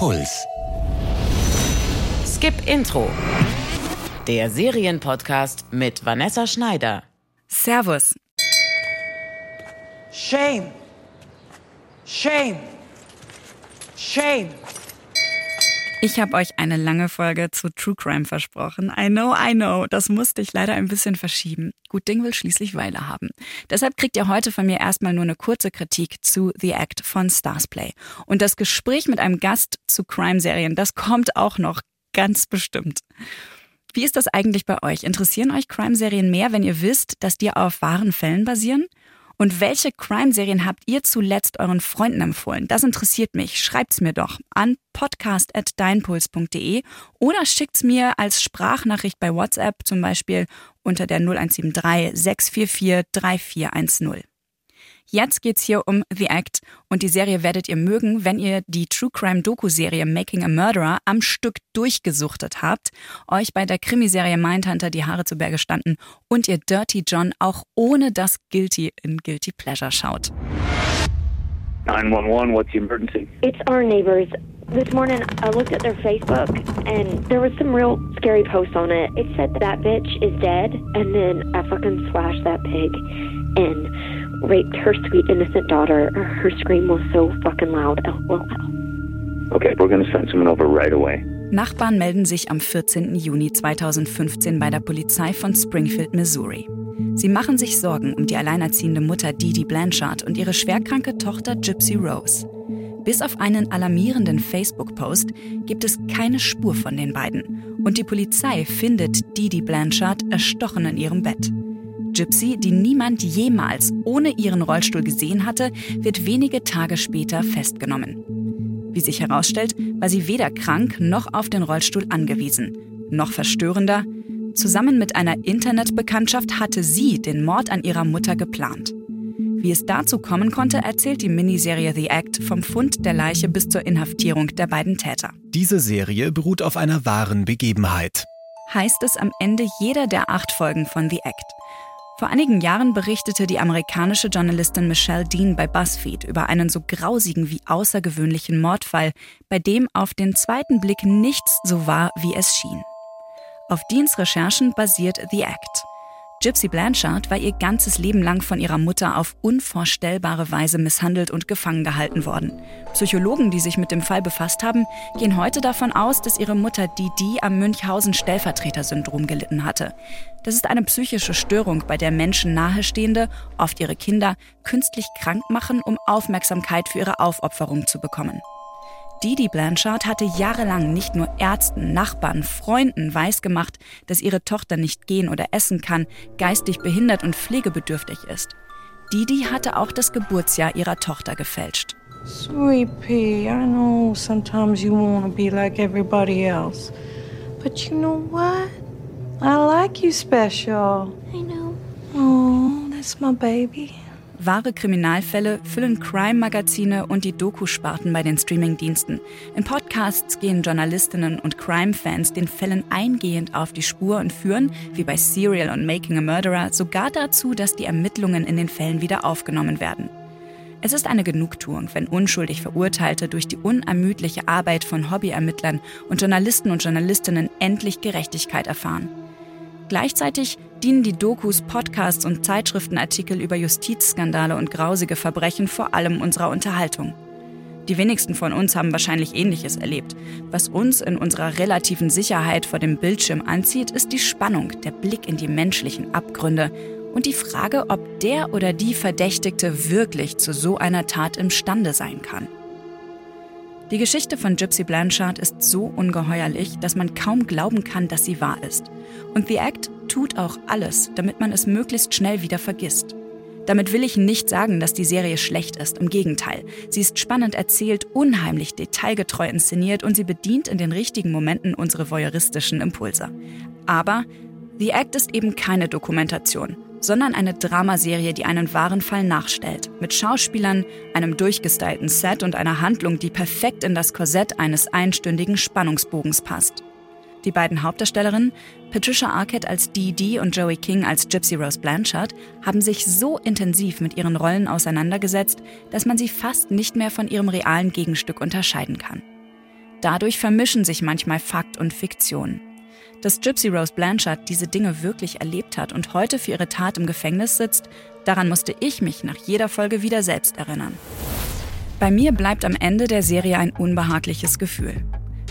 Puls. Skip Intro. Der Serienpodcast mit Vanessa Schneider. Servus. Shame. Shame. Shame. Ich habe euch eine lange Folge zu True Crime versprochen. I know, I know. Das musste ich leider ein bisschen verschieben. Gut Ding will schließlich Weile haben. Deshalb kriegt ihr heute von mir erstmal nur eine kurze Kritik zu The Act von Starsplay. Und das Gespräch mit einem Gast zu Crime-Serien, das kommt auch noch ganz bestimmt. Wie ist das eigentlich bei euch? Interessieren euch Crime-Serien mehr, wenn ihr wisst, dass die auf wahren Fällen basieren? Und welche Crime-Serien habt ihr zuletzt euren Freunden empfohlen? Das interessiert mich. Schreibt's mir doch an podcast.deinpuls.de oder schickt's mir als Sprachnachricht bei WhatsApp, zum Beispiel unter der 0173 644 3410. Jetzt geht's hier um The Act und die Serie werdet ihr mögen, wenn ihr die True Crime Doku-Serie Making a Murderer am Stück durchgesuchtet habt, euch bei der Krimiserie Mindhunter die Haare zu Berge standen und ihr Dirty John auch ohne das Guilty in Guilty Pleasure schaut. 911, what's the emergency? It's our neighbors. This morning I looked at their Facebook and there was some real scary posts on it. It said that bitch is dead and then I fucking slashed that pig and raped her sweet innocent daughter. Her scream was so fucking loud. LOL. Okay, we're gonna send someone over right away. Nachbarn melden sich am 14. Juni 2015 bei der Polizei von Springfield, Missouri. Sie machen sich Sorgen um die alleinerziehende Mutter Didi Blanchard und ihre schwerkranke Tochter Gypsy Rose. Bis auf einen alarmierenden Facebook-Post gibt es keine Spur von den beiden. Und die Polizei findet Didi Blanchard erstochen in ihrem Bett. Gypsy, die niemand jemals ohne ihren Rollstuhl gesehen hatte, wird wenige Tage später festgenommen. Wie sich herausstellt, war sie weder krank noch auf den Rollstuhl angewiesen. Noch verstörender, zusammen mit einer Internetbekanntschaft hatte sie den Mord an ihrer Mutter geplant. Wie es dazu kommen konnte, erzählt die Miniserie The Act vom Fund der Leiche bis zur Inhaftierung der beiden Täter. Diese Serie beruht auf einer wahren Begebenheit. Heißt es am Ende jeder der acht Folgen von The Act. Vor einigen Jahren berichtete die amerikanische Journalistin Michelle Dean bei BuzzFeed über einen so grausigen wie außergewöhnlichen Mordfall, bei dem auf den zweiten Blick nichts so war, wie es schien. Auf Deans Recherchen basiert The Act. Gypsy Blanchard war ihr ganzes Leben lang von ihrer Mutter auf unvorstellbare Weise misshandelt und gefangen gehalten worden. Psychologen, die sich mit dem Fall befasst haben, gehen heute davon aus, dass ihre Mutter Didi am Münchhausen-Stellvertreter-Syndrom gelitten hatte. Das ist eine psychische Störung, bei der Menschen Nahestehende, oft ihre Kinder, künstlich krank machen, um Aufmerksamkeit für ihre Aufopferung zu bekommen. Didi Blanchard hatte jahrelang nicht nur Ärzten, Nachbarn, Freunden weisgemacht, dass ihre Tochter nicht gehen oder essen kann, geistig behindert und pflegebedürftig ist. Didi hatte auch das Geburtsjahr ihrer Tochter gefälscht. Sweet Pea, I know sometimes you want to be like everybody else. But you know what? I like you special. I know. Oh, that's my baby. Wahre Kriminalfälle füllen Crime-Magazine und die Doku-Sparten bei den Streaming-Diensten. In Podcasts gehen Journalistinnen und Crime-Fans den Fällen eingehend auf die Spur und führen, wie bei Serial und Making a Murderer, sogar dazu, dass die Ermittlungen in den Fällen wieder aufgenommen werden. Es ist eine Genugtuung, wenn unschuldig Verurteilte durch die unermüdliche Arbeit von Hobbyermittlern und Journalisten und Journalistinnen endlich Gerechtigkeit erfahren. Gleichzeitig dienen die Dokus, Podcasts und Zeitschriftenartikel über Justizskandale und grausige Verbrechen vor allem unserer Unterhaltung. Die wenigsten von uns haben wahrscheinlich Ähnliches erlebt. Was uns in unserer relativen Sicherheit vor dem Bildschirm anzieht, ist die Spannung, der Blick in die menschlichen Abgründe und die Frage, ob der oder die Verdächtigte wirklich zu so einer Tat imstande sein kann. Die Geschichte von Gypsy Blanchard ist so ungeheuerlich, dass man kaum glauben kann, dass sie wahr ist. Und The Act tut auch alles, damit man es möglichst schnell wieder vergisst. Damit will ich nicht sagen, dass die Serie schlecht ist, im Gegenteil. Sie ist spannend erzählt, unheimlich detailgetreu inszeniert und sie bedient in den richtigen Momenten unsere voyeuristischen Impulse. Aber The Act ist eben keine Dokumentation, sondern eine Dramaserie, die einen wahren Fall nachstellt. Mit Schauspielern, einem durchgestylten Set und einer Handlung, die perfekt in das Korsett eines einstündigen Spannungsbogens passt. Die beiden Hauptdarstellerinnen, Patricia Arquette als Dee Dee und Joey King als Gypsy Rose Blanchard, haben sich so intensiv mit ihren Rollen auseinandergesetzt, dass man sie fast nicht mehr von ihrem realen Gegenstück unterscheiden kann. Dadurch vermischen sich manchmal Fakt und Fiktion. Dass Gypsy Rose Blanchard diese Dinge wirklich erlebt hat und heute für ihre Tat im Gefängnis sitzt, daran musste ich mich nach jeder Folge wieder selbst erinnern. Bei mir bleibt am Ende der Serie ein unbehagliches Gefühl,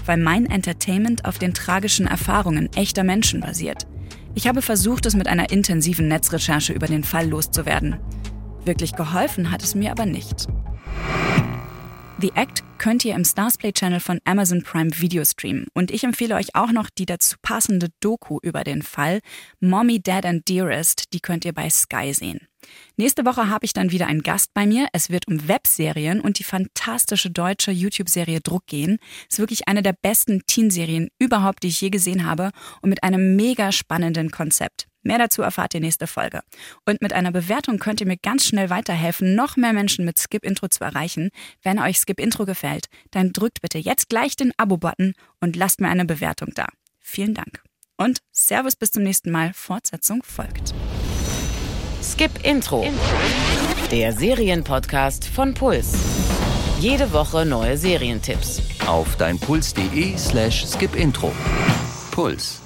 weil mein Entertainment auf den tragischen Erfahrungen echter Menschen basiert. Ich habe versucht, es mit einer intensiven Netzrecherche über den Fall loszuwerden. Wirklich geholfen hat es mir aber nicht. The Act könnt ihr im Starsplay Channel von Amazon Prime Video streamen. Und ich empfehle euch auch noch die dazu passende Doku über den Fall Mommy, Dad and Dearest. Die könnt ihr bei Sky sehen. Nächste Woche habe ich dann wieder einen Gast bei mir. Es wird um Webserien und die fantastische deutsche YouTube-Serie Druck gehen. Ist wirklich eine der besten Teenserien überhaupt, die ich je gesehen habe und mit einem mega spannenden Konzept. Mehr dazu erfahrt ihr nächste Folge. Und mit einer Bewertung könnt ihr mir ganz schnell weiterhelfen, noch mehr Menschen mit Skip Intro zu erreichen. Wenn euch Skip Intro gefällt, dann drückt bitte jetzt gleich den Abo-Button und lasst mir eine Bewertung da. Vielen Dank. Und Servus bis zum nächsten Mal. Fortsetzung folgt. Skip Intro. Der Serienpodcast von Puls. Jede Woche neue Serientipps. Auf deinpuls.de slash skipintro. Puls.